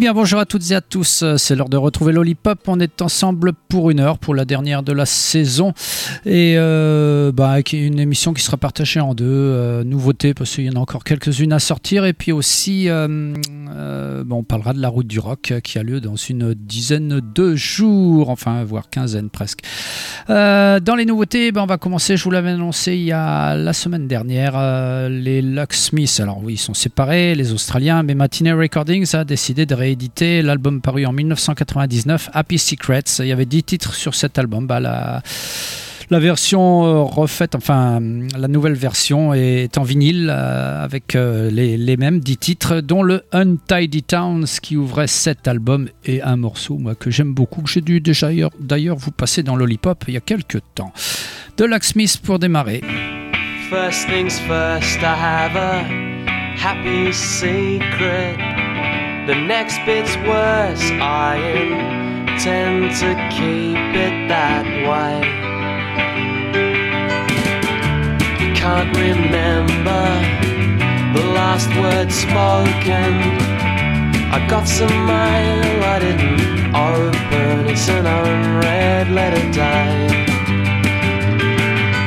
bien, bonjour à toutes et à tous. C'est l'heure de retrouver Lollipop. On est ensemble pour une heure, pour la dernière de la saison. Et euh, bah, une émission qui sera partagée en deux. Euh, nouveautés, parce qu'il y en a encore quelques-unes à sortir. Et puis aussi, euh, on parlera de la route du rock qui a lieu dans une dizaine de jours, enfin, voire quinzaine presque. dans les nouveautés, ben, on va commencer, je vous l'avais annoncé il y a la semaine dernière, les Lucksmiths. Alors oui, ils sont séparés, les Australiens, mais Matinee Recordings a décidé de rééditer l'album paru en 1999, Happy Secrets. Il y avait 10 titres sur cet album. Bah, la, version euh, refaite, enfin la nouvelle version est en vinyle euh, avec euh, les, mêmes 10 titres, dont le Untidy Towns qui ouvrait cet album et un morceau moi, que j'aime beaucoup, que j'ai dû déjà d'ailleurs vous passer dans Lollipop il y a quelques temps. De Lacksmith pour démarrer. First things first, I have a happy secret. The next bit's worse, I intend to keep it that way. Can't remember the last word spoken. I got some mail I didn't open, it's an unread letter day.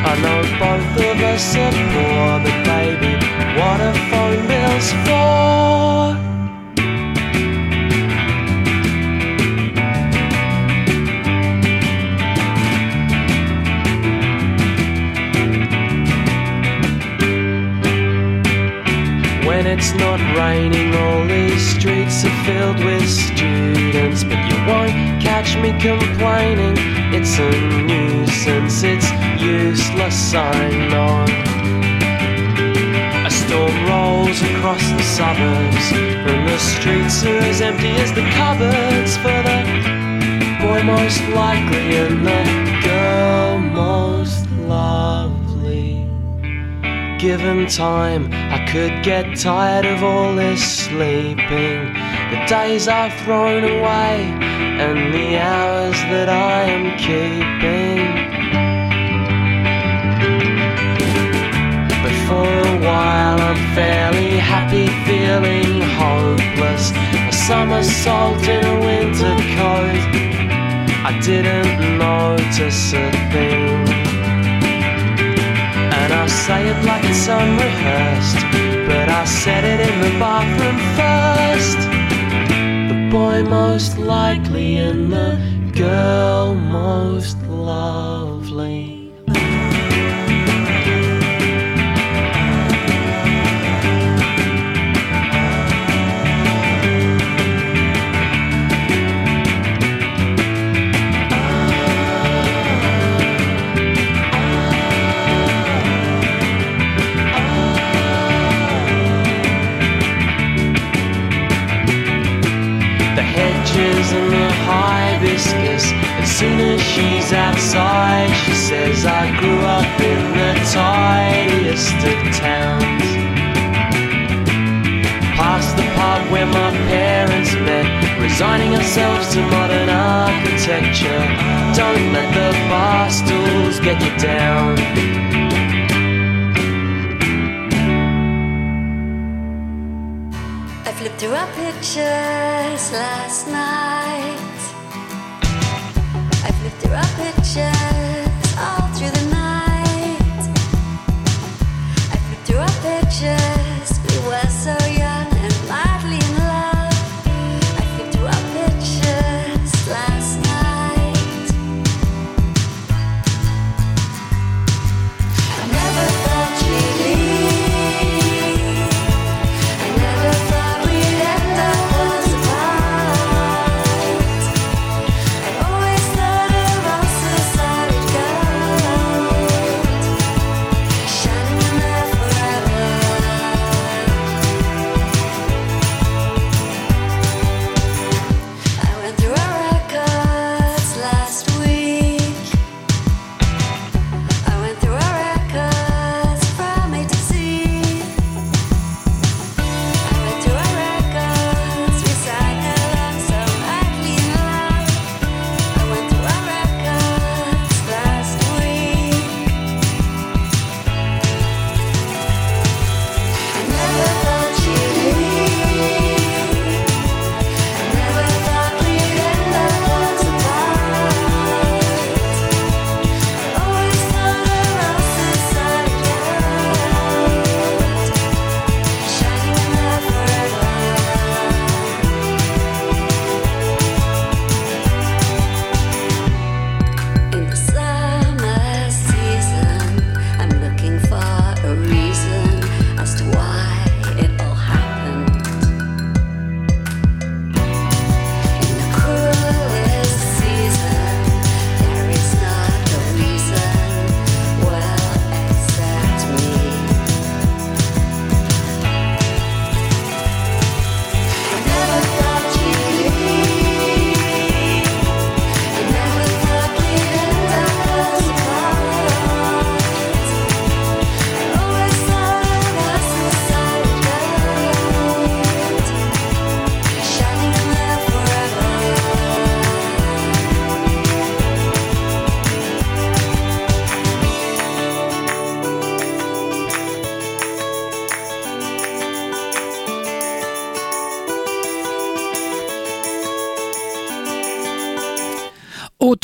I know both of us are poor, but baby, what are phone bills for? It's not raining, all these streets are filled with students. But you won't catch me complaining. It's a nuisance, it's useless, I know. A storm rolls across the suburbs, and the streets are as empty as the cupboards for the boy most likely and the girl most. Given time, I could get tired of all this sleeping. The days I've thrown away, and the hours that I am keeping. But for a while, I'm fairly happy, feeling hopeless. A somersault in a winter coat. I didn't notice a thing. Say it like it's unrehearsed, but I said it in the bathroom first. The boy most likely and the girl most lovely. Soon as she's outside, she says, I grew up in the tidiest of towns. Past the pub where my parents met, resigning ourselves to modern architecture. Don't let the bar stools get you down. I flipped through our pictures last night. passion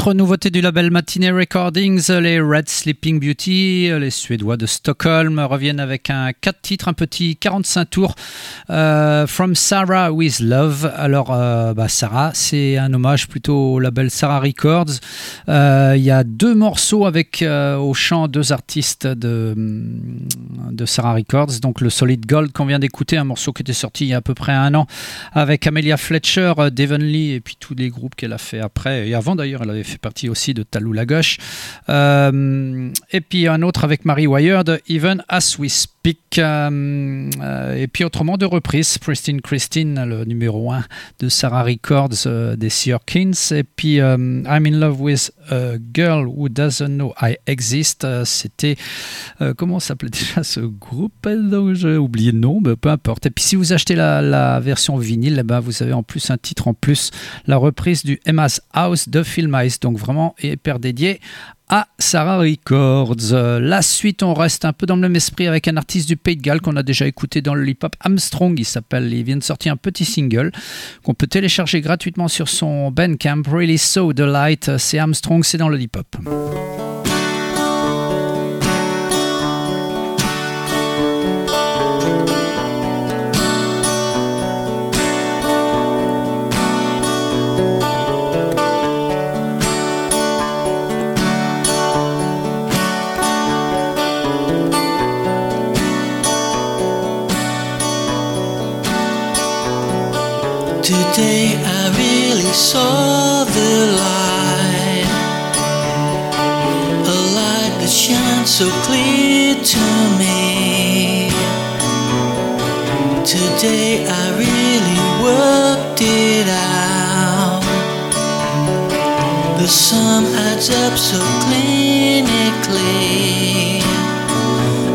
Autre nouveauté du label Matinee Recordings, les Red Sleeping Beauty, les Suédois de Stockholm reviennent avec un 4 titres, un petit 45 tours, euh, From Sarah with Love. Alors, euh, bah, Sarah, c'est un hommage plutôt au label Sarah Records. Euh, Il y a deux morceaux avec au chant deux artistes de, de Sarah Records, donc le Solid Gold qu'on vient d'écouter, un morceau qui était sorti il y a à peu près un an avec Amelia Fletcher, Devon Lee et puis tous les groupes qu'elle a fait après et avant d'ailleurs elle avait fait partie aussi de Talou la Gauche. Euh, et puis un autre avec Mary Wired Even As We Speak. Euh, euh, et puis autrement de reprises Pristine Christine le numéro 1 de Sarah Records des Searkins et puis I'm in love with a girl who doesn't know I exist Euh, c'était euh, comment s'appelait déjà ce groupe j'ai oublié le nom mais peu importe. Et puis si vous achetez la, version vinyle eh ben, vous avez en plus un titre en plus la reprise du Emma's House de Phil Mice. Donc vraiment hyper dédié à Sarah Records. La suite, on reste un peu dans le même esprit avec un artiste du Pays de Galles qu'on a déjà écouté dans le hip-hop Armstrong. Il s'appelle, il vient de sortir un petit single qu'on peut télécharger gratuitement sur son Bandcamp. Really So The Light. C'est Armstrong, c'est dans le hip-hop. Saw the light, a light that shines so clear to me. Today I really worked it out. The sum adds up so clinically,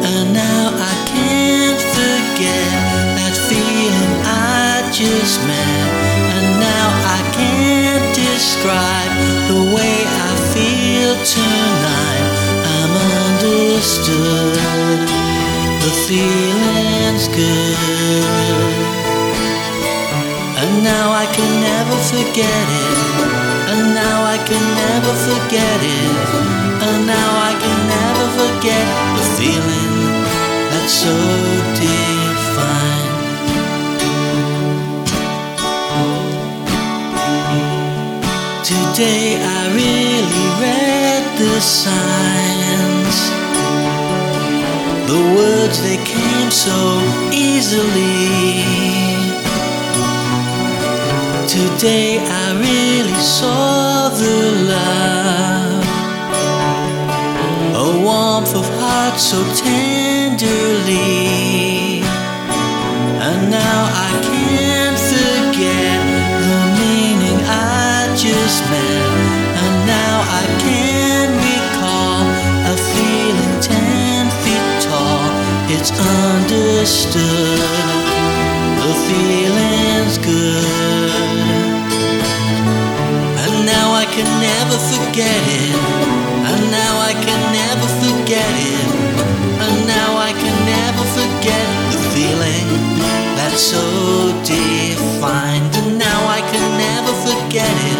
and now I can't forget that feeling I just met, describe the way I feel tonight. I'm understood, the feeling's good, and now I can never forget it, and now I can never forget it, and now I can never forget the feeling that's so Today I really read the signs. The words they came so easily. Today I really saw the love. A warmth of heart so tenderly. And now I can't forget Just met. And now I can recall a feeling ten feet tall. It's understood. The feeling's good. And now I can never forget it. And now I can never forget it. And now I can never forget the feeling that's so defined. And now I can never forget it.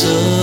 So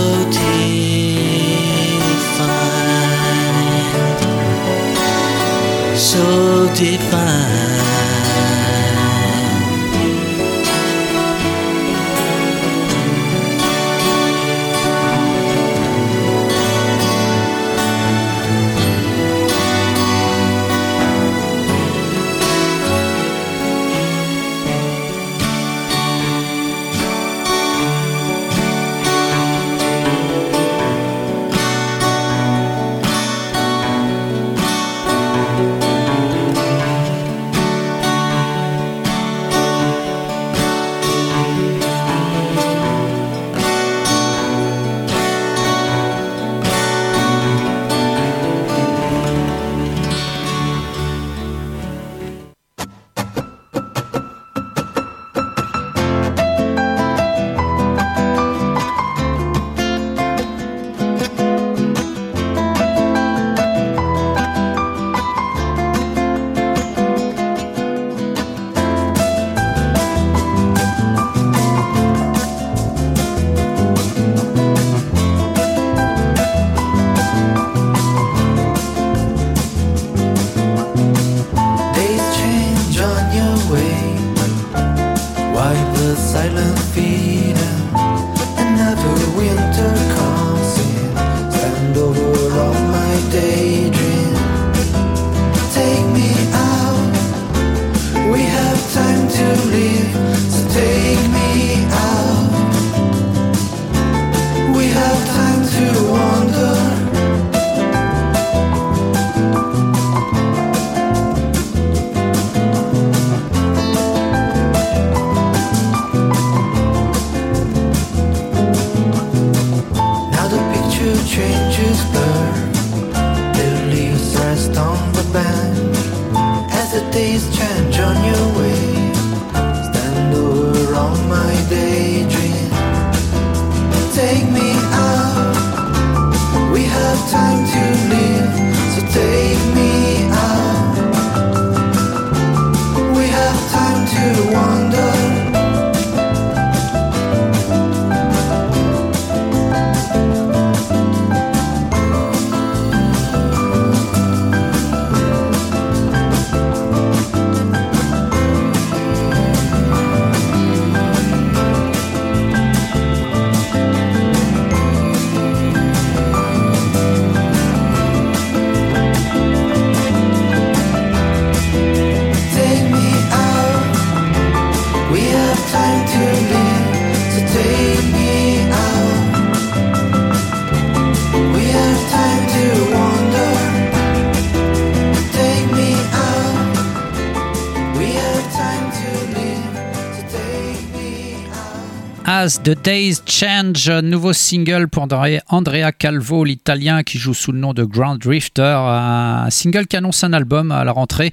the Days Change, nouveau single pour Andrea- Calvo, l'italien qui joue sous le nom de Ground Drifter. Un single qui annonce un album à la rentrée.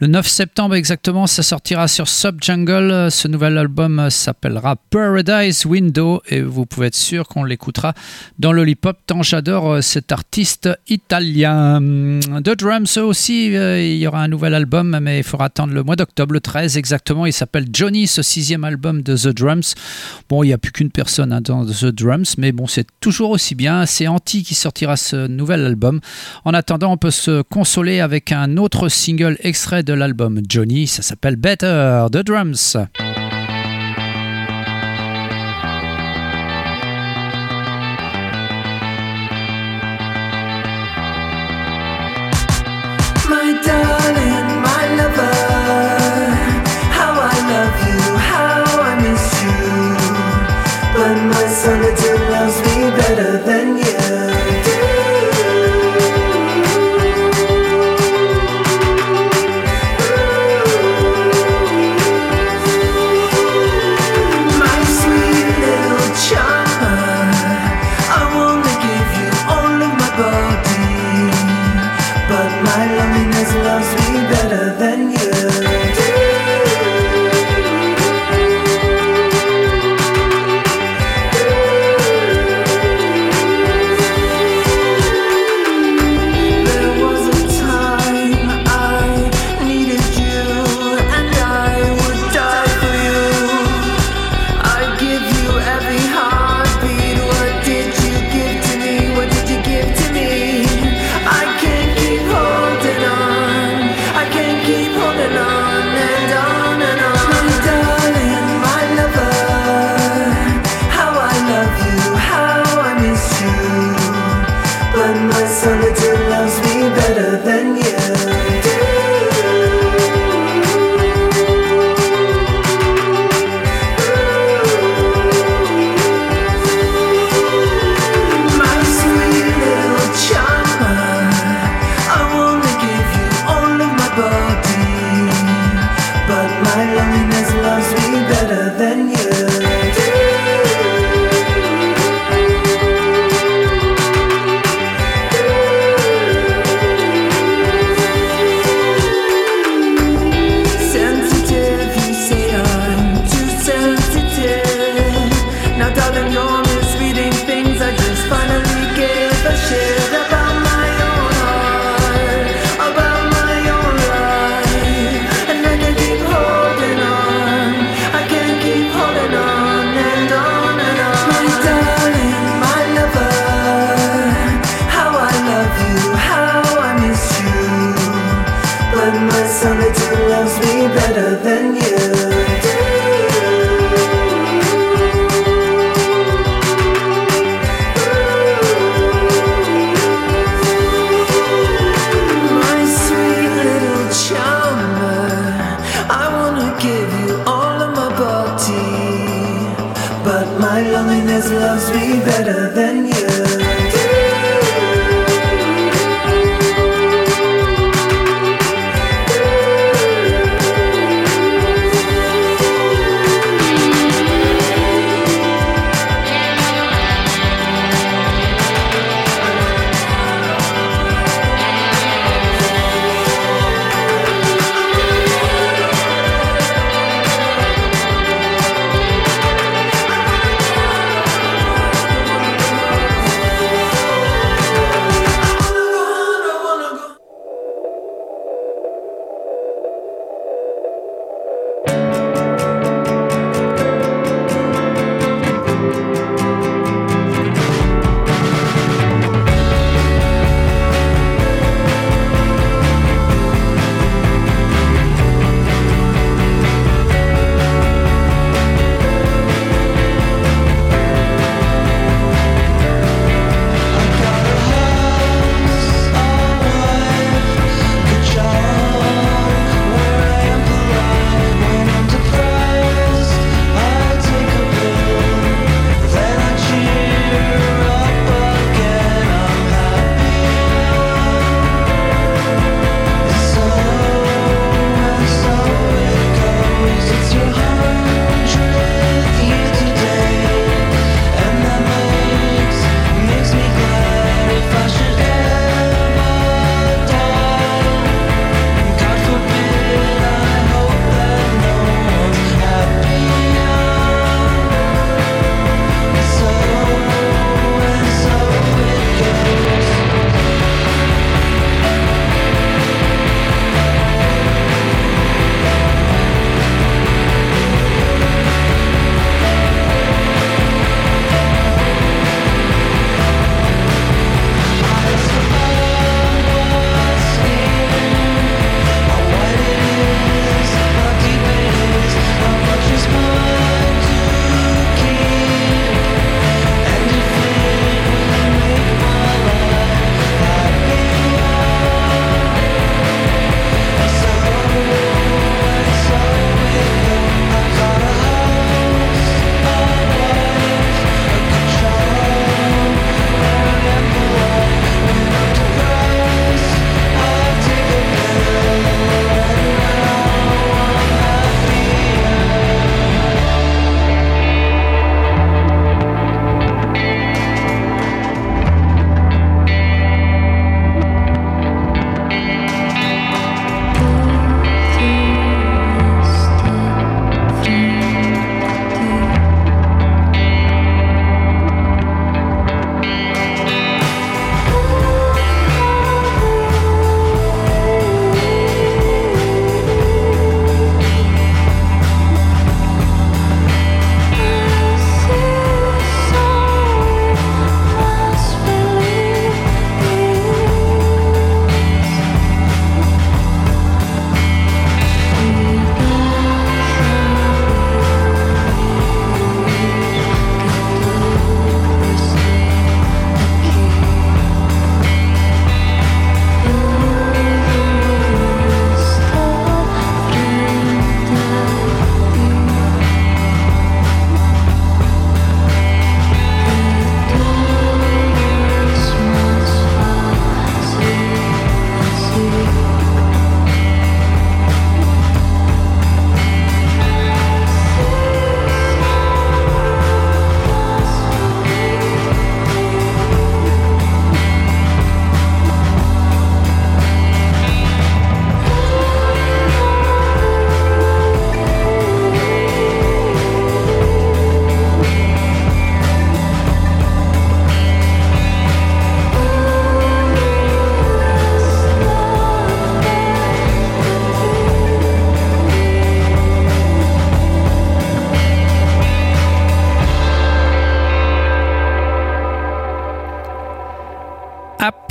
Le 9 septembre exactement, ça sortira sur Subjungle. Ce nouvel album s'appellera Paradise Window et vous pouvez être sûr qu'on l'écoutera dans Lollipop tant j'adore euh, cet artiste italien. The Drums aussi, euh, il y aura un nouvel album mais il faudra attendre le mois d'octobre, le 13 exactement. Il s'appelle Johnny, ce sixième album de The Drums. Bon, il n'y a plus qu'une personne hein, dans The Drums, mais bon, c'est toujours aussi bien. C'est Anti qui sortira ce nouvel album. En attendant, on peut se consoler avec un autre single extrait de l'album Johnny. Ça s'appelle Better, The Drums.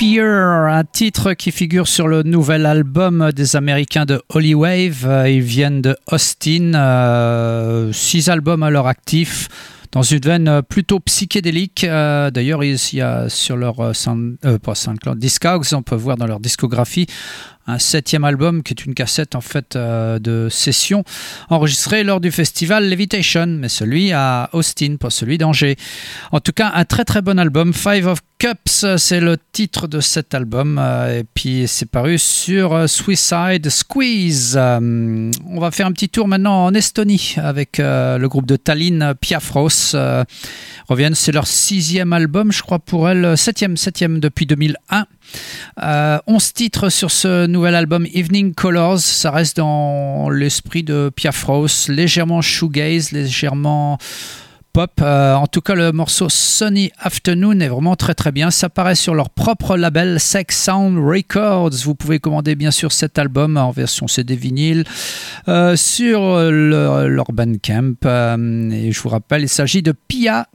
Fear, un titre qui figure sur le nouvel album des Américains de Holy Wave. Euh, Ils viennent de Austin, euh, six albums à leur actif. Dans une veine plutôt psychédélique. Euh, D'ailleurs, il y a sur leur euh, sound, euh, pas Discogs, on peut voir dans leur discographie un septième album qui est une cassette en fait euh, de session enregistrée lors du festival Levitation, mais celui à Austin, pas celui d'Angers. En tout cas, un très très bon album. Five of Cups, c'est le titre de cet album, euh, et puis c'est paru sur euh, Suicide Squeeze. On va faire un petit tour maintenant en Estonie avec le groupe de Tallinn Piafros. Reviennent, c'est leur sixième album, je crois pour elle, septième, septième depuis 2001. Euh, 11 titres sur ce nouvel album Evening Colors, ça reste dans l'esprit de Piafros, légèrement shoegaze, légèrement pop. Euh, en tout cas, le morceau Sunny Afternoon est vraiment très très bien. Ça paraît sur leur propre label Sex Sound Records. Vous pouvez commander bien sûr cet album en version CD vinyle euh, sur le- leur Bandcamp. Euh, et je vous rappelle, il s'agit de Pia.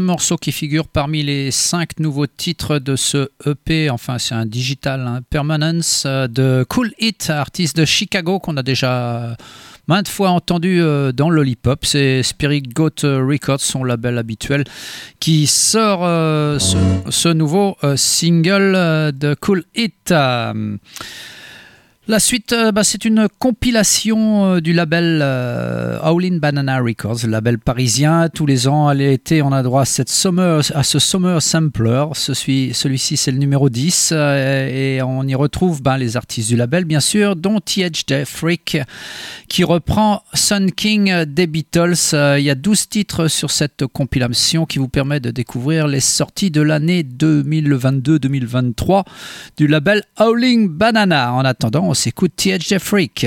Morceau qui figure parmi les cinq nouveaux titres de ce EP, enfin c'est un digital hein, Permanence euh, de Cool Hit, artiste de Chicago qu'on a déjà maintes fois entendu euh, dans Lollipop. C'est Spirit Goat Records, son label habituel, qui sort euh, ce, ce nouveau single de Cool Hit. La suite, euh, bah, c'est une compilation euh, du label euh, Banana Records, label parisien. Tous les ans, à l'été, on a droit à, cette summer, à ce Summer Sampler. Celui- Celui-ci, c'est le numéro 10. euh, et on y retrouve bah, les artistes du label, bien sûr, dont THJ Freak, qui reprend Sun King des Beatles. Il y a 12 titres sur cette compilation qui vous permet de découvrir les sorties de l'année 2022-2023 du label Howling Banana. En attendant, s'écoute THJ Freak.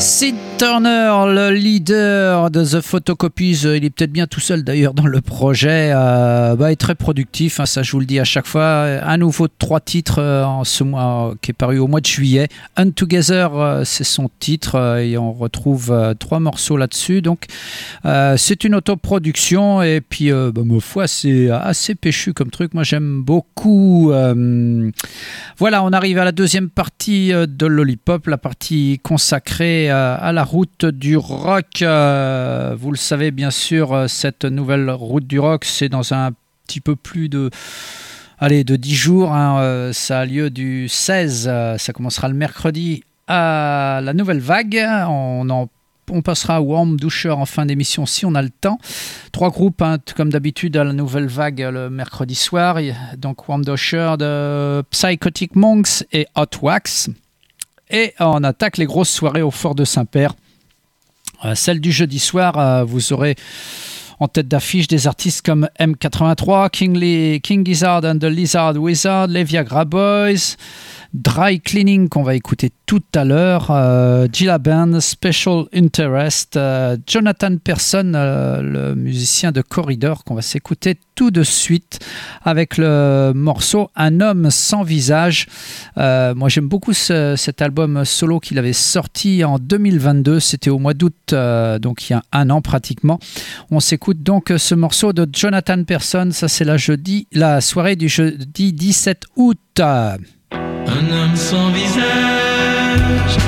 C'est Turner, le leader de The Photocopies, il est peut-être bien tout seul d'ailleurs dans le projet, euh, bah, est très productif, hein, ça je vous le dis à chaque fois. Un nouveau trois titres euh, en ce mois qui est paru au mois de juillet. Untogether, euh, c'est son titre euh, et on retrouve euh, trois morceaux là-dessus. Donc euh, c'est une autoproduction et puis euh, bah, ma foi c'est assez péchu comme truc. Moi j'aime beaucoup. euh, voilà, on arrive à la deuxième partie euh, de Lollipop, la partie consacrée euh, à la route du rock. Euh, Vous le savez bien sûr, euh, cette nouvelle route du rock, c'est dans un petit peu plus de... Allez, de 10 jours, hein, euh, ça a lieu du 16, euh, ça commencera le mercredi à la nouvelle vague. On passera à Warm Doucher en fin d'émission si on a le temps. Trois groupes, hein, comme d'habitude, à la nouvelle vague le mercredi soir. Donc Warm Doucher de Psychotic Monks et Hot Wax. Et on attaque les grosses soirées au Fort de Saint-Père. Euh, celle du jeudi soir, euh, vous aurez en tête d'affiche des artistes comme M83, King, Lee- King Gizzard and the Lizard Wizard, les Viagra Boys, Dry Cleaning qu'on va écouter tout à l'heure, euh, Special Interest, euh, Jonathan Person, euh, le musicien de Corridor qu'on va s'écouter tout de suite avec le morceau Un homme sans visage. Euh, moi j'aime beaucoup ce- cet album solo qu'il avait sorti en 2022, c'était au mois d'août, donc il y a un an pratiquement. On s'écoute donc ce morceau de Jonathan Person, ça c'est la, jeudi, la soirée du jeudi 17 août. Un homme sans visage,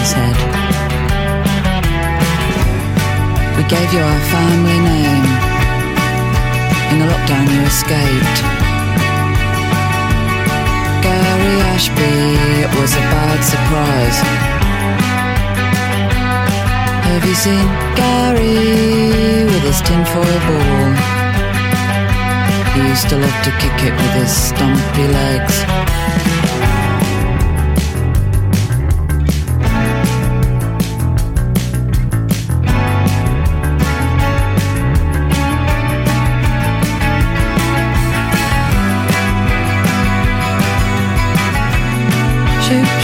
We gave you our family name. In the lockdown, you escaped. Gary Ashby, it was a bad surprise. Have you seen Gary with his tinfoil ball? He used to love to kick it with his stumpy legs.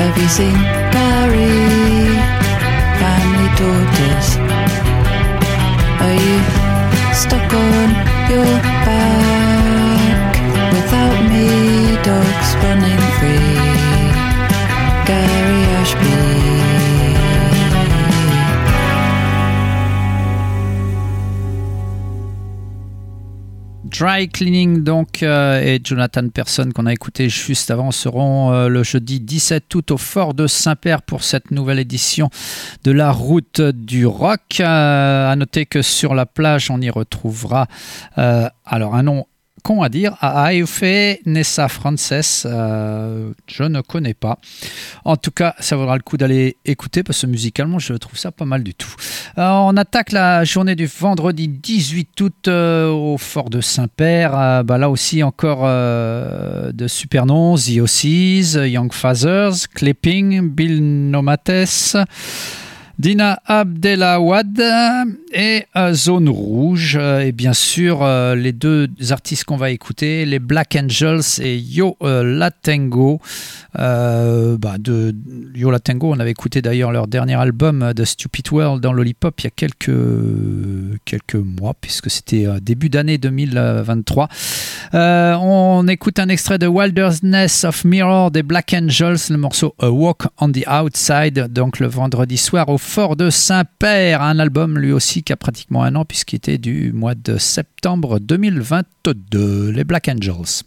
Have you seen Gary? Family daughters. Are you stuck on your back without me? Dogs running free. Gary Ashby. Dry Cleaning donc euh, et Jonathan Person qu'on a écouté juste avant seront euh, le jeudi 17 août au Fort de Saint-Père pour cette nouvelle édition de la route du rock. Euh, à noter que sur la plage on y retrouvera euh, alors un nom con à dire, Aife Nessa Frances, euh, je ne connais pas. En tout cas, ça vaudra le coup d'aller écouter parce que musicalement, je trouve ça pas mal du tout. Euh, on attaque la journée du vendredi 18 août euh, au fort de Saint-Père. Bah, là aussi, encore de super noms The Ossies, Young Fathers, Clipping, Bill Nomates. Dina Abdelawad et euh, Zone Rouge. Euh, et bien sûr, euh, les deux artistes qu'on va écouter, les Black Angels et Yo euh, Latengo. Bah, de Yo Latengo, on avait écouté d'ailleurs leur dernier album The Stupid World dans Lollipop il y a quelques, quelques mois, puisque c'était début d'année 2023. Euh, on écoute un extrait de Wilderness of Mirror des Black Angels, le morceau A Walk on the Outside, donc le vendredi soir au Fort de Saint-Père. Un album lui aussi qui a pratiquement un an, puisqu'il était du mois de septembre 2022. Les Black Angels.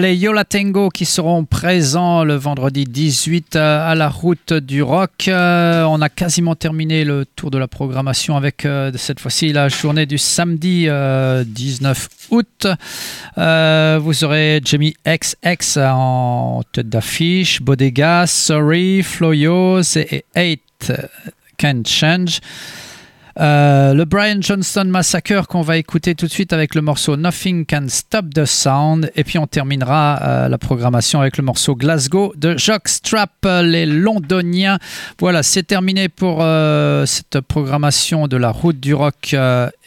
Les Yola Tango qui seront présents le vendredi 18 euh, à la route du rock. Euh, on a quasiment terminé le tour de la programmation avec euh, cette fois-ci la journée du samedi euh, 19 août. Vous aurez Jamie XX en tête d'affiche, Bodega, Sorry, Floyos et 8 Can Change. Euh, le Brian Johnston Massacre qu'on va écouter tout de suite avec le morceau Nothing Can Stop the Sound et puis on terminera euh, la programmation avec le morceau Glasgow de Jockstrap, euh, les Londoniens. Voilà, c'est terminé pour cette programmation de la route du rock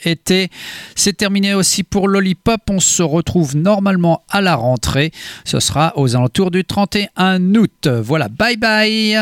été. C'est terminé aussi pour Lollipop. On se retrouve normalement à la rentrée. Ce sera aux alentours du 31 août. Voilà, bye bye.